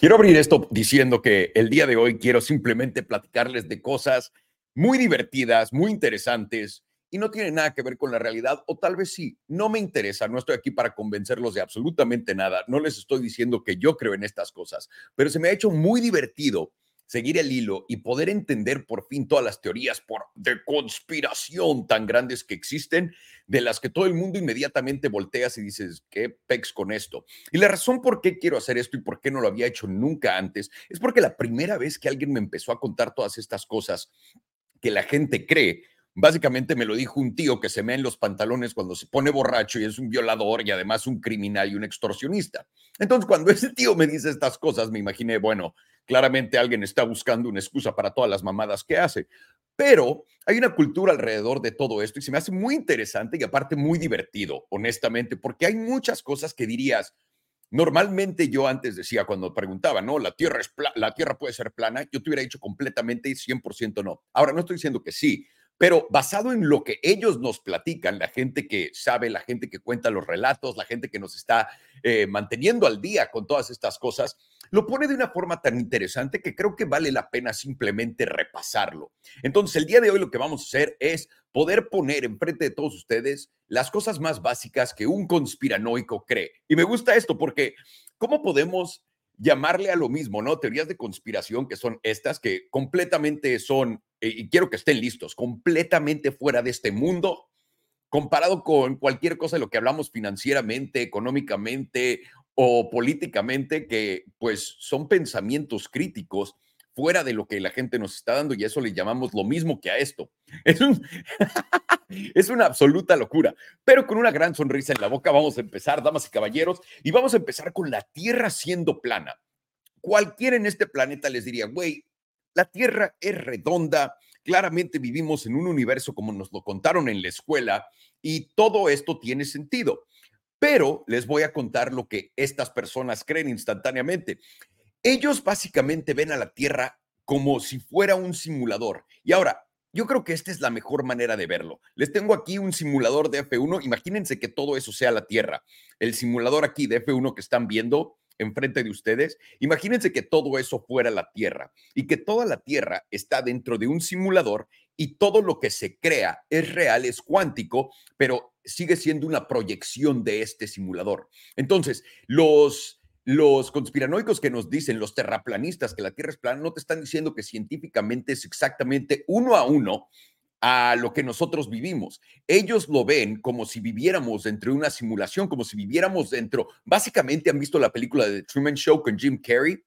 Quiero abrir esto diciendo que el día de hoy quiero simplemente platicarles de cosas muy divertidas, muy interesantes y no tienen nada que ver con la realidad o tal vez sí, no me interesa, no estoy aquí para convencerlos de absolutamente nada, no les estoy diciendo que yo creo en estas cosas, pero se me ha hecho muy divertido seguir el hilo y poder entender por fin todas las teorías por, de conspiración tan grandes que existen, de las que todo el mundo inmediatamente volteas y dices, ¿qué pex con esto? Y la razón por qué quiero hacer esto y por qué no lo había hecho nunca antes es porque la primera vez que alguien me empezó a contar todas estas cosas que la gente cree, Básicamente me lo dijo un tío que se me en los pantalones cuando se pone borracho y es un violador y además un criminal y un extorsionista. Entonces, cuando ese tío me dice estas cosas, me imaginé, bueno, claramente alguien está buscando una excusa para todas las mamadas que hace. Pero hay una cultura alrededor de todo esto y se me hace muy interesante y aparte muy divertido, honestamente, porque hay muchas cosas que dirías, Normalmente yo antes decía, cuando preguntaba, ¿no? La tierra, es la tierra puede ser plana, yo te hubiera dicho completamente y 100% no. Ahora no estoy diciendo que sí, pero basado en lo que ellos nos platican, la gente que sabe, la gente que cuenta los relatos, la gente que nos está eh, manteniendo al día con todas estas cosas, lo pone de una forma tan interesante que creo que vale la pena simplemente repasarlo. Entonces, el día de hoy lo que vamos a hacer es poder poner enfrente de todos ustedes las cosas más básicas que un conspiranoico cree. Y me gusta esto porque, ¿cómo podemos llamarle a lo mismo, ¿no? Teorías de conspiración que son estas, que completamente son, eh, y quiero que estén listos, completamente fuera de este mundo, comparado con cualquier cosa de lo que hablamos financieramente, económicamente o políticamente, que pues son pensamientos críticos fuera de lo que la gente nos está dando y eso le llamamos lo mismo que a esto. Es, un es una absoluta locura, pero con una gran sonrisa en la boca vamos a empezar, damas y caballeros, y vamos a empezar con la Tierra siendo plana. Cualquiera en este planeta les diría, güey, la Tierra es redonda, claramente vivimos en un universo como nos lo contaron en la escuela y todo esto tiene sentido. Pero les voy a contar lo que estas personas creen instantáneamente. Ellos básicamente ven a la Tierra como si fuera un simulador. Y ahora, yo creo que esta es la mejor manera de verlo. Les tengo aquí un simulador de F1. Imagínense que todo eso sea la Tierra. El simulador aquí de F1 que están viendo enfrente de ustedes, imagínense que todo eso fuera la Tierra y que toda la Tierra está dentro de un simulador y todo lo que se crea es real, es cuántico, pero sigue siendo una proyección de este simulador. Entonces, los los conspiranoicos que nos dicen, los terraplanistas, que la Tierra es plana, no te están diciendo que científicamente es exactamente uno a uno a lo que nosotros vivimos. Ellos lo ven como si viviéramos dentro de una simulación, como si viviéramos dentro. Básicamente han visto la película de The Truman Show con Jim Carrey.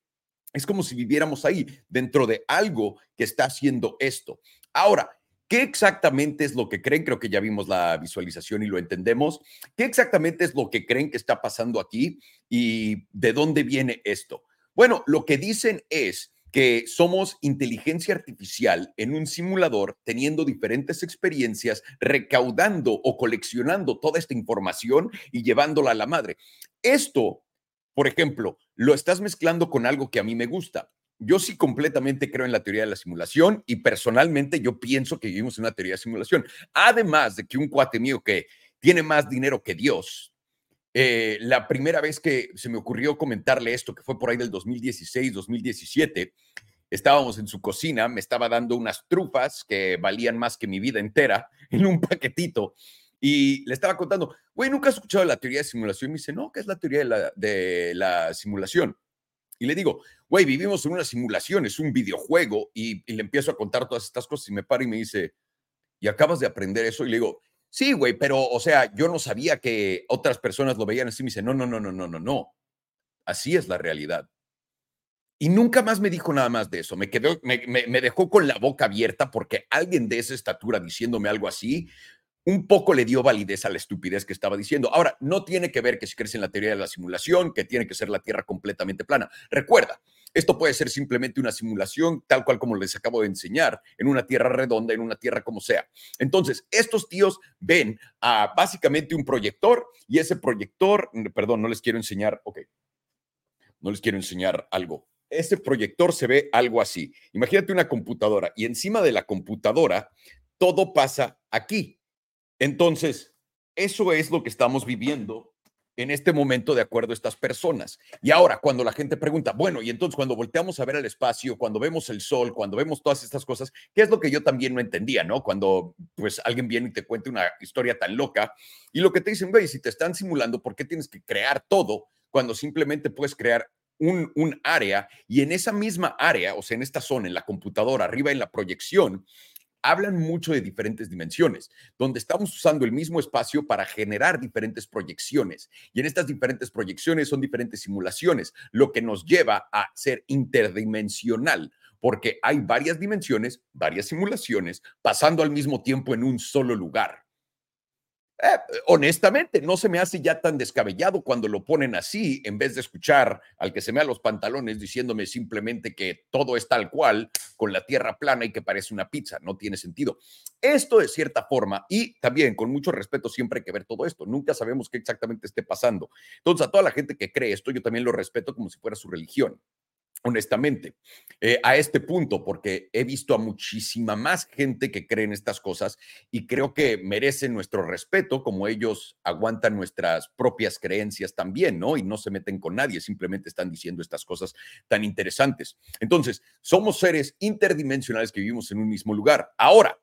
Es como si viviéramos ahí, dentro de algo que está haciendo esto. Ahora, ¿Qué exactamente es lo que creen? Creo que ya vimos la visualización y lo entendemos. ¿Qué exactamente es lo que creen que está pasando aquí y de dónde viene esto? Bueno, lo que dicen es que somos inteligencia artificial en un simulador teniendo diferentes experiencias, recaudando o coleccionando toda esta información y llevándola a la madre. Esto, por ejemplo, lo estás mezclando con algo que a mí me gusta yo sí completamente creo en la teoría de la simulación y personalmente yo pienso que vivimos en una teoría de simulación. Además de que un cuate mío que tiene más dinero que Dios, eh, la primera vez que se me ocurrió comentarle esto, que fue por ahí del 2016, 2017, estábamos en su cocina, me estaba dando unas trufas que valían más que mi vida entera en un paquetito. Y le estaba contando, güey, ¿nunca has escuchado la teoría de simulación? Y me dice, no, ¿qué es la teoría de la, de la simulación? Y le digo, güey, vivimos en una simulación, es un videojuego. Y, le empiezo a contar todas estas cosas y me para y me dice, ¿y acabas de aprender eso? Y le digo, sí, güey, pero, o sea, yo no sabía que otras personas lo veían así. Me dice, no, no, no, no, no, no, no. Así es la realidad. Y nunca más me dijo nada más de eso. Me, quedó, me, me, dejó con la boca abierta porque alguien de esa estatura diciéndome algo así, un poco le dio validez a la estupidez que estaba diciendo. Ahora, no tiene que ver que si crees en la teoría de la simulación, que tiene que ser la Tierra completamente plana. Recuerda, esto puede ser simplemente una simulación, tal cual como les acabo de enseñar, en una Tierra redonda, en una Tierra como sea. Entonces, estos tíos ven a básicamente un proyector y ese proyector, perdón, no les quiero enseñar, ok, no les quiero enseñar algo. Ese proyector se ve algo así. Imagínate una computadora y encima de la computadora todo pasa aquí entonces, eso es lo que estamos viviendo en este momento de acuerdo a estas personas. Y ahora, cuando la gente pregunta, bueno, y entonces cuando volteamos a ver el espacio, cuando vemos el sol, cuando vemos todas estas cosas, ¿qué es lo que yo también no entendía, ¿no? Cuando pues alguien viene y te cuenta una historia tan loca y lo que te dicen, güey, si te están simulando, ¿por qué tienes que crear todo cuando simplemente puedes crear un, un área y en esa misma área, o sea, en esta zona, en la computadora, arriba en la proyección, hablan mucho de diferentes dimensiones, donde estamos usando el mismo espacio para generar diferentes proyecciones. Y en estas diferentes proyecciones son diferentes simulaciones, lo que nos lleva a ser interdimensional, porque hay varias dimensiones, varias simulaciones, pasando al mismo tiempo en un solo lugar. Eh, honestamente, no se me hace ya tan descabellado cuando lo ponen así, en vez de escuchar al que se me a los pantalones diciéndome simplemente que todo es tal cual, con la tierra plana y que parece una pizza. No tiene sentido. Esto de cierta forma, y también con mucho respeto, siempre hay que ver todo esto. Nunca sabemos qué exactamente esté pasando. Entonces, a toda la gente que cree esto, yo también lo respeto como si fuera su religión honestamente, eh, a este punto, porque he visto a muchísima más gente que cree en estas cosas y creo que merecen nuestro respeto, como ellos aguantan nuestras propias creencias también, ¿no? Y no se meten con nadie, simplemente están diciendo estas cosas tan interesantes. Entonces, somos seres interdimensionales que vivimos en un mismo lugar. Ahora,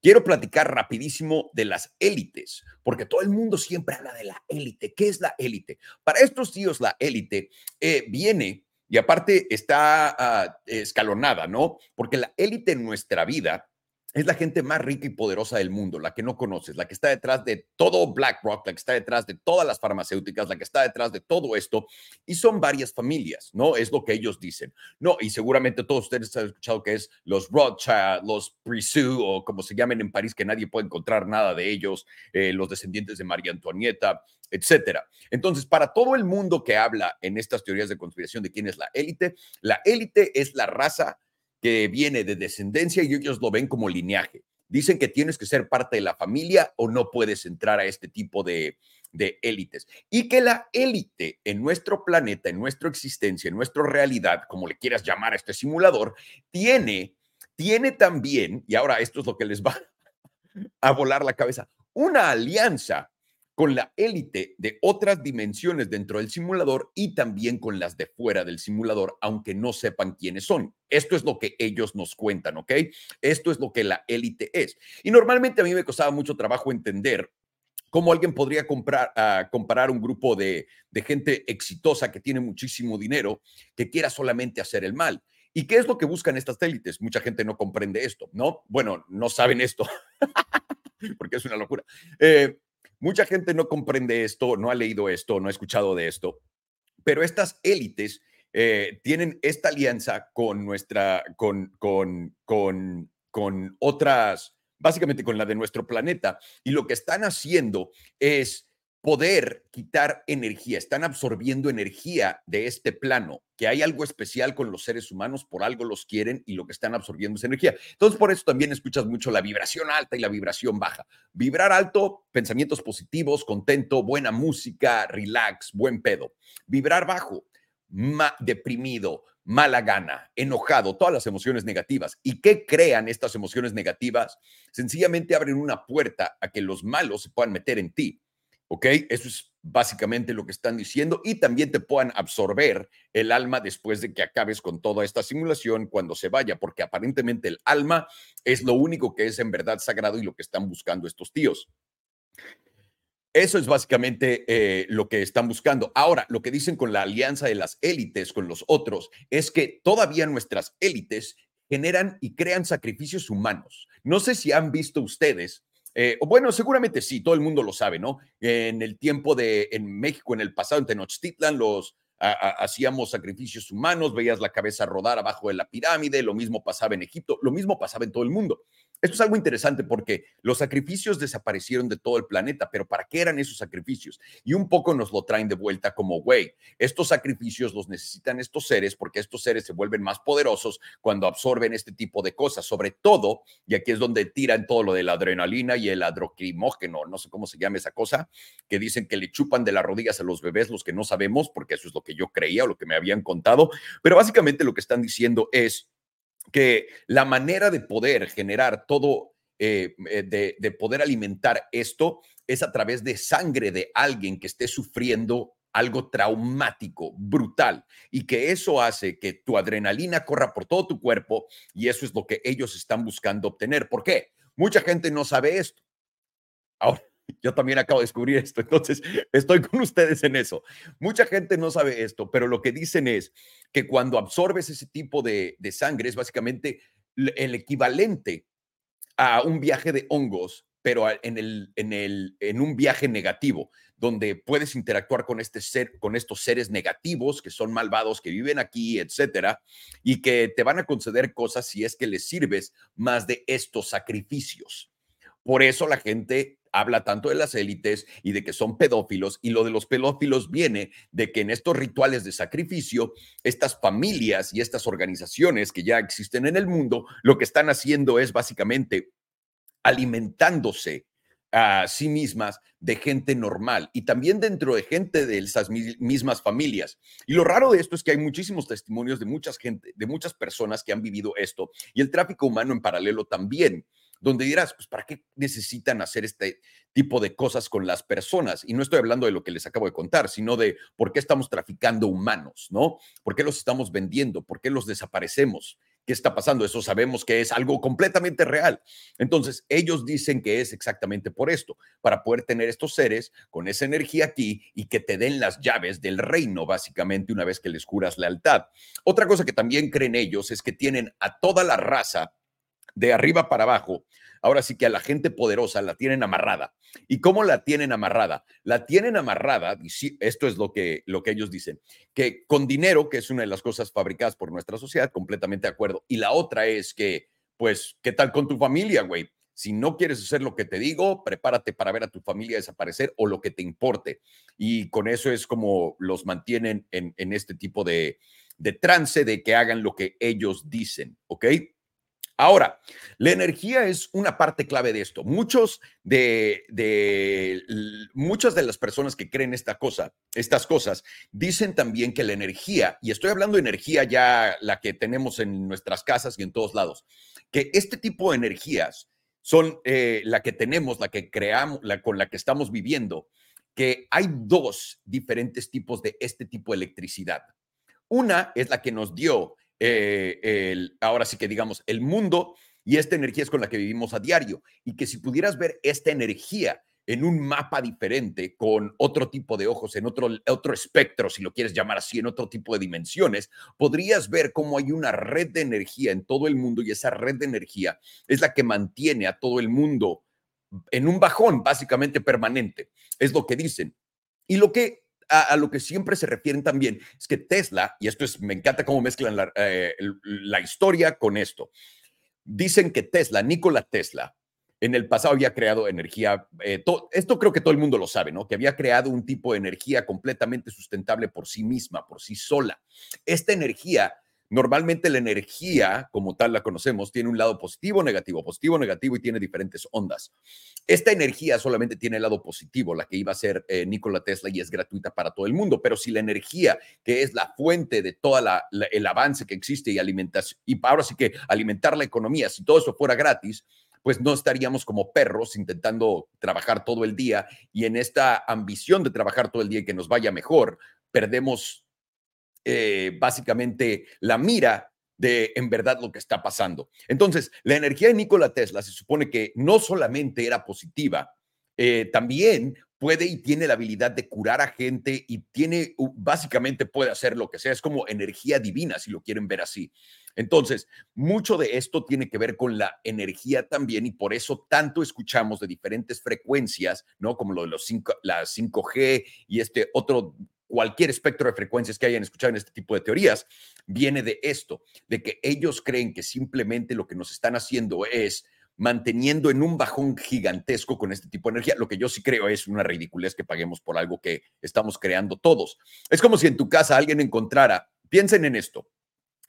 Quiero platicar rapidísimo de las élites, porque todo el mundo siempre habla de la élite. ¿Qué es la élite? Para estos tíos, la élite eh, viene y aparte está ah, escalonada, ¿no? Porque la élite en nuestra vida es la gente más rica y poderosa del mundo, la que no conoces, la que está detrás de todo BlackRock, la que está detrás de todas las farmacéuticas, la que está detrás de todo esto. Y son varias familias, ¿no? Es lo que ellos dicen. No, y seguramente todos ustedes han escuchado que es los Rothschild, los Prisou, o como se llamen en París, que nadie puede encontrar nada de ellos, eh, los descendientes de María Antonieta, etcétera. Entonces, para todo el mundo que habla en estas teorías de conspiración de quién es la élite, la élite es la raza que viene de descendencia y ellos lo ven como lineaje. Dicen que tienes que ser parte de la familia o no puedes entrar a este tipo de, de élites. Y que la élite en nuestro planeta, en nuestra existencia, en nuestra realidad, como le quieras llamar a este simulador, tiene, tiene también, y ahora esto es lo que les va a volar la cabeza, una alianza con la élite de otras dimensiones dentro del simulador y también con las de fuera del simulador, aunque no sepan quiénes son. Esto es lo que ellos nos cuentan, ¿ok? Esto es lo que la élite es. Y normalmente a mí me costaba mucho trabajo entender cómo alguien podría comprar, uh, comparar un grupo de, de gente exitosa que tiene muchísimo dinero que quiera solamente hacer el mal. ¿Y qué es lo que buscan estas élites? Mucha gente no comprende esto, ¿no? Bueno, no saben esto, porque es una locura. Eh, Mucha gente no comprende esto, no ha leído esto, no ha escuchado de esto, pero estas élites eh, tienen esta alianza con nuestra, con, con, con, con otras, básicamente con la de nuestro planeta, y lo que están haciendo es poder quitar energía, están absorbiendo energía de este plano, que hay algo especial con los seres humanos, por algo los quieren y lo que están absorbiendo es energía. Entonces, por eso también escuchas mucho la vibración alta y la vibración baja. Vibrar alto, pensamientos positivos, contento, buena música, relax, buen pedo. Vibrar bajo, deprimido, mala gana, enojado, todas las emociones negativas. ¿Y qué crean estas emociones negativas? Sencillamente abren una puerta a que los malos se puedan meter en ti ¿Ok? Eso es básicamente lo que están diciendo y también te puedan absorber el alma después de que acabes con toda esta simulación cuando se vaya, porque aparentemente el alma es lo único que es en verdad sagrado y lo que están buscando estos tíos. Eso es básicamente eh, lo que están buscando. Ahora, lo que dicen con la alianza de las élites con los otros es que todavía nuestras élites generan y crean sacrificios humanos. No sé si han visto ustedes eh, bueno, seguramente sí, todo el mundo lo sabe, ¿no? En el tiempo de, en México, en el pasado, en Tenochtitlan, los hacíamos sacrificios humanos, veías la cabeza rodar abajo de la pirámide, lo mismo pasaba en Egipto, lo mismo pasaba en todo el mundo. Esto es algo interesante porque los sacrificios desaparecieron de todo el planeta, pero ¿para qué eran esos sacrificios? Y un poco nos lo traen de vuelta como, güey, estos sacrificios los necesitan estos seres porque estos seres se vuelven más poderosos cuando absorben este tipo de cosas, sobre todo, y aquí es donde tiran todo lo de la adrenalina y el adrocrimógeno, no sé cómo se llama esa cosa, que dicen que le chupan de las rodillas a los bebés, los que no sabemos, porque eso es lo que yo creía o lo que me habían contado, pero básicamente lo que están diciendo es que la manera de poder generar todo, eh, eh, de, poder alimentar esto es a través de sangre de alguien que esté sufriendo algo traumático, brutal, y que eso hace que tu adrenalina corra por todo tu cuerpo y eso es lo que ellos están buscando obtener. ¿Por qué? Mucha gente no sabe esto. Ahora, yo también acabo de descubrir esto, entonces estoy con ustedes en eso. Mucha gente no sabe esto, pero lo que dicen es que cuando absorbes ese tipo de, de sangre es básicamente el equivalente a un viaje de hongos, pero en, el, en, el, en un viaje negativo, donde puedes interactuar con, este ser, con estos seres negativos que son malvados, que viven aquí, etcétera, y que te van a conceder cosas si es que les sirves más de estos sacrificios. Por eso la gente habla tanto de las élites y de que son pedófilos, y lo de los pedófilos viene de que en estos rituales de sacrificio, estas familias y estas organizaciones que ya existen en el mundo, lo que están haciendo es básicamente alimentándose a sí mismas de gente normal y también dentro de gente de esas mismas familias. Y lo raro de esto es que hay muchísimos testimonios de muchas gente, de muchas personas que han vivido esto y el tráfico humano en paralelo también donde dirás, pues, ¿para qué necesitan hacer este tipo de cosas con las personas? Y no estoy hablando de lo que les acabo de contar, sino de por qué estamos traficando humanos, ¿no? ¿Por qué los estamos vendiendo? ¿Por qué los desaparecemos? ¿Qué está pasando? Eso sabemos que es algo completamente real. Entonces, ellos dicen que es exactamente por esto, para poder tener estos seres con esa energía aquí y que te den las llaves del reino, básicamente, una vez que les juras lealtad. Otra cosa que también creen ellos es que tienen a toda la raza de arriba para abajo, ahora sí que a la gente poderosa la tienen amarrada. ¿Y cómo la tienen amarrada? La tienen amarrada, esto es lo que, lo que ellos dicen, que con dinero, que es una de las cosas fabricadas por nuestra sociedad, completamente de acuerdo. Y la otra es que, pues, ¿qué tal con tu familia, güey? Si no quieres hacer lo que te digo, prepárate para ver a tu familia desaparecer o lo que te importe. Y con eso es como los mantienen en, en este tipo de trance de que hagan lo que ellos dicen, ¿ok? Ahora, la energía es una parte clave de esto. Muchos de, muchas de las personas que creen esta cosa, estas cosas, dicen también que la energía, y estoy hablando de energía ya la que tenemos en nuestras casas y en todos lados, que este tipo de energías son eh, la que tenemos, la que creamos, la con la que estamos viviendo, que hay dos diferentes tipos de este tipo de electricidad. Una es la que nos dio eh, ahora sí que digamos, el mundo y esta energía es con la que vivimos a diario. Y que si pudieras ver esta energía en un mapa diferente, con otro tipo de ojos, en otro, otro espectro, si lo quieres llamar así, en otro tipo de dimensiones, podrías ver cómo hay una red de energía en todo el mundo y esa red de energía es la que mantiene a todo el mundo en un bajón básicamente permanente. Es lo que dicen. Y lo que a, lo que siempre se refieren también es que Tesla, y esto es, me encanta cómo mezclan la, eh, historia con esto, dicen que Tesla, Nikola Tesla, en el pasado había creado energía, eh, esto creo que todo el mundo lo sabe, ¿no? Que había creado un tipo de energía completamente sustentable por sí misma, por sí sola. Esta energía Normalmente la energía, como tal la conocemos, tiene un lado positivo, negativo, positivo, negativo y tiene diferentes ondas. Esta energía solamente tiene el lado positivo, la que iba a ser eh, Nikola Tesla y es gratuita para todo el mundo. Pero si la energía, que es la fuente de todo el avance que existe y alimentación, y ahora sí que alimentar la economía, si todo eso fuera gratis, pues no estaríamos como perros intentando trabajar todo el día y en esta ambición de trabajar todo el día y que nos vaya mejor, perdemos eh, básicamente la mira de en verdad lo que está pasando. Entonces, la energía de Nikola Tesla se supone que no solamente era positiva, eh, también puede y tiene la habilidad de curar a gente y tiene, básicamente puede hacer lo que sea, es como energía divina, si lo quieren ver así. Entonces, mucho de esto tiene que ver con la energía también y por eso tanto escuchamos de diferentes frecuencias, ¿no? Como lo de los 5, la 5G y este otro cualquier espectro de frecuencias que hayan escuchado en este tipo de teorías, viene de esto, de que ellos creen que simplemente lo que nos están haciendo es manteniendo en un bajón gigantesco con este tipo de energía. Lo que yo sí creo es una ridiculez que paguemos por algo que estamos creando todos. Es como si en tu casa alguien encontrara, piensen en esto,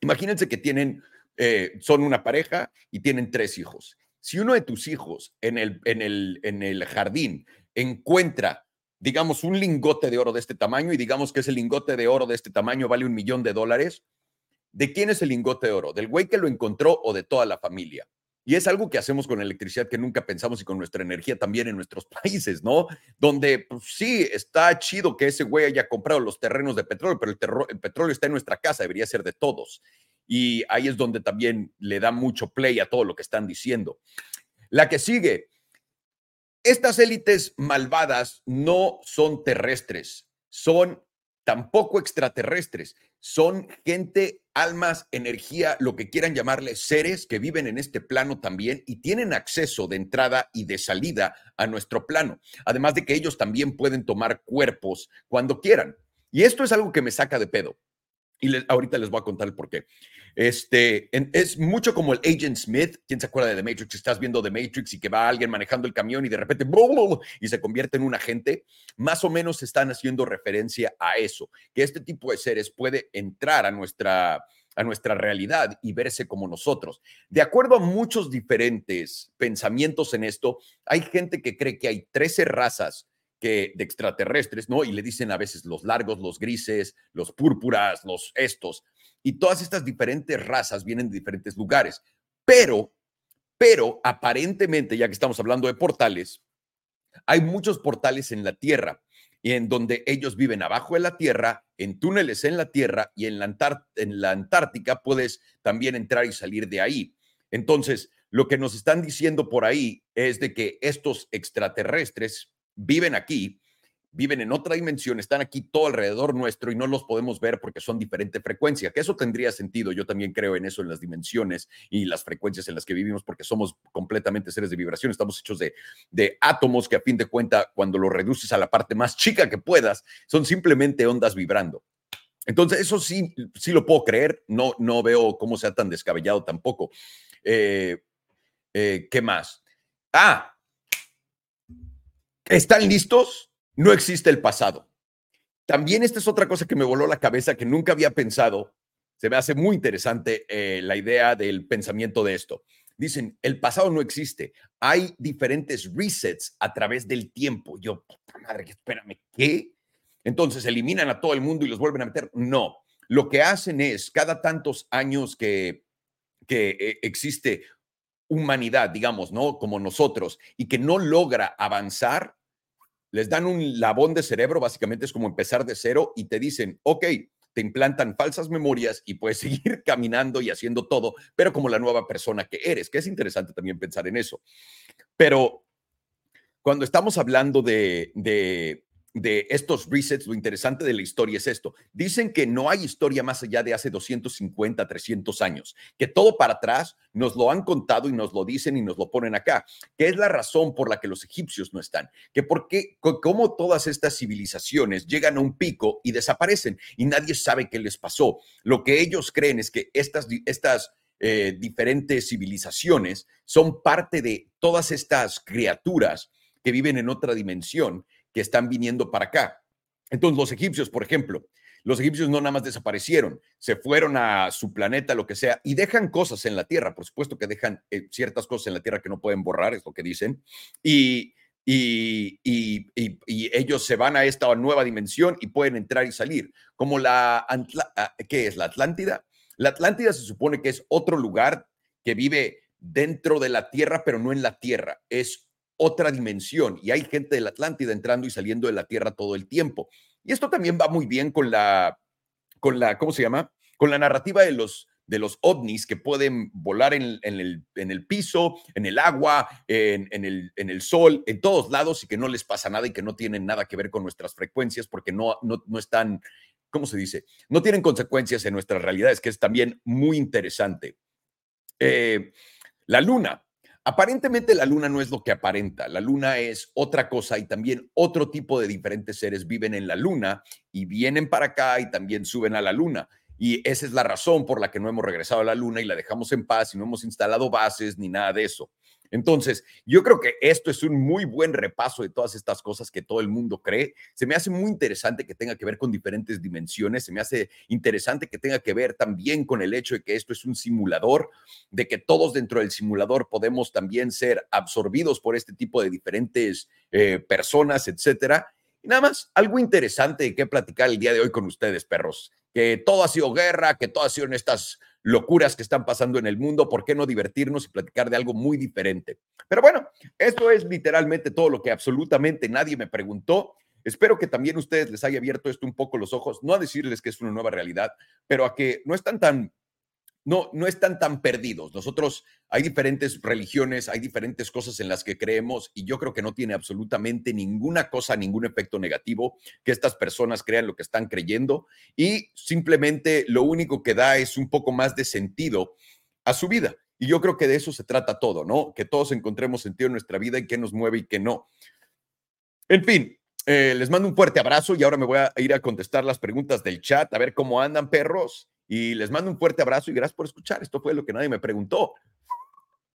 imagínense que tienen, eh, son una pareja y tienen tres hijos. Si uno de tus hijos en el, en el, en el jardín encuentra digamos, un lingote de oro de este tamaño y digamos que ese lingote de oro de este tamaño vale un millón de dólares, ¿de quién es el lingote de oro? ¿Del güey que lo encontró o de toda la familia? Y es algo que hacemos con electricidad que nunca pensamos y con nuestra energía también en nuestros países, ¿no? Donde pues, sí, está chido que ese güey haya comprado los terrenos de petróleo, pero el, el petróleo está en nuestra casa, debería ser de todos. Y ahí es donde también le da mucho play a todo lo que están diciendo. La que sigue, estas élites malvadas no son terrestres, son tampoco extraterrestres, son gente, almas, energía, lo que quieran llamarle, seres que viven en este plano también y tienen acceso de entrada y de salida a nuestro plano. Además de que ellos también pueden tomar cuerpos cuando quieran. Y esto es algo que me saca de pedo. Y ahorita les voy a contar el por qué. Este, es mucho como el Agent Smith. ¿Quién se acuerda de The Matrix? Estás viendo The Matrix y que va alguien manejando el camión y de repente y se convierte en un agente. Más o menos están haciendo referencia a eso, que este tipo de seres puede entrar a nuestra, a nuestra realidad y verse como nosotros. De acuerdo a muchos diferentes pensamientos en esto, hay gente que cree que hay 13 razas que de extraterrestres, ¿no? Y le dicen a veces los largos, los grises, los púrpuras, los estos. Y todas estas diferentes razas vienen de diferentes lugares. Pero, pero aparentemente, ya que estamos hablando de portales, hay muchos portales en la Tierra y en donde ellos viven abajo de la Tierra, en túneles en la Tierra y en la, en la Antártica puedes también entrar y salir de ahí. Entonces, lo que nos están diciendo por ahí es de que estos extraterrestres viven aquí viven en otra dimensión, están aquí todo alrededor nuestro y no los podemos ver porque son diferente frecuencia, que eso tendría sentido. Yo también creo en eso, en las dimensiones y las frecuencias en las que vivimos, porque somos completamente seres de vibración, estamos hechos de, de átomos que a fin de cuenta, cuando lo reduces a la parte más chica que puedas, son simplemente ondas vibrando. Entonces, eso sí, sí lo puedo creer, no, no veo cómo sea tan descabellado tampoco. Eh, eh, ¿Qué más? Ah, ¿están listos? no existe el pasado. También esta es otra cosa que me voló la cabeza que nunca había pensado. Se me hace muy interesante eh, la idea del pensamiento de esto. Dicen, el pasado no existe. Hay diferentes resets a través del tiempo. Yo, puta madre, espérame, ¿qué? Entonces, ¿eliminan a todo el mundo y los vuelven a meter? No. Lo que hacen es, cada tantos años que, que eh, existe humanidad, digamos, ¿no? Como nosotros, y que no logra avanzar, les dan un labón de cerebro, básicamente es como empezar de cero y te dicen, ok, te implantan falsas memorias y puedes seguir caminando y haciendo todo, pero como la nueva persona que eres, que es interesante también pensar en eso. Pero cuando estamos hablando de, de de estos resets, lo interesante de la historia es esto. Dicen que no hay historia más allá de hace 250, 300 años, que todo para atrás nos lo han contado y nos lo dicen y nos lo ponen acá, que es la razón por la que los egipcios no están, que porque cómo todas estas civilizaciones llegan a un pico y desaparecen y nadie sabe qué les pasó. Lo que ellos creen es que estas, estas eh, diferentes civilizaciones son parte de todas estas criaturas que viven en otra dimensión están viniendo para acá. Entonces, los egipcios, por ejemplo, los egipcios no nada más desaparecieron, se fueron a su planeta, lo que sea, y dejan cosas en la tierra. Por supuesto que dejan eh, ciertas cosas en la tierra que no pueden borrar, es lo que dicen. Y, y, y, ellos se van a esta nueva dimensión y pueden entrar y salir. Como la, ah, ¿qué es? La Atlántida. La Atlántida se supone que es otro lugar que vive dentro de la tierra, pero no en la tierra. Es otra dimensión y hay gente de la Atlántida entrando y saliendo de la Tierra todo el tiempo. Y esto también va muy bien con la, con la, ¿cómo se llama? Con la narrativa de los, de los ovnis que pueden volar en, el, en el, piso, en el agua, en, el, en, el, sol, en todos lados y que no les pasa nada y que no tienen nada que ver con nuestras frecuencias porque no, no, no están, ¿cómo se dice? No tienen consecuencias en nuestras realidades, que es también muy interesante. Eh, la luna, Aparentemente la luna no es lo que aparenta, la luna es otra cosa y también otro tipo de diferentes seres viven en la luna y vienen para acá y también suben a la luna. Y esa es la razón por la que no hemos regresado a la luna y la dejamos en paz y no hemos instalado bases ni nada de eso. Entonces, yo creo que esto es un muy buen repaso de todas estas cosas que todo el mundo cree. Se me hace muy interesante que tenga que ver con diferentes dimensiones, se me hace interesante que tenga que ver también con el hecho de que esto es un simulador, de que todos dentro del simulador podemos también ser absorbidos por este tipo de diferentes eh, personas, etcétera. Y nada más, algo interesante qué platicar el día de hoy con ustedes, perros. que todo ha sido guerra, que todo ha sido en estas locuras que están pasando en el mundo, ¿por qué no divertirnos y platicar de algo muy diferente? Pero bueno, esto es literalmente todo lo que absolutamente nadie me preguntó. Espero que también ustedes les haya abierto esto un poco los ojos, no a decirles que es una nueva realidad, pero a que no están tan no, no están tan perdidos. Nosotros hay diferentes religiones, hay diferentes cosas en las que creemos y yo creo que no tiene absolutamente ninguna cosa, ningún efecto negativo que estas personas crean lo que están creyendo y simplemente lo único que da es un poco más de sentido a su vida. Y yo creo que de eso se trata todo, ¿no? Que todos encontremos sentido en nuestra vida y qué nos mueve y qué no. En fin, eh, les mando un fuerte abrazo y ahora me voy a ir a contestar las preguntas del chat, a ver cómo andan, perros. Y les mando un fuerte abrazo y gracias por escuchar. Esto fue lo que nadie me preguntó.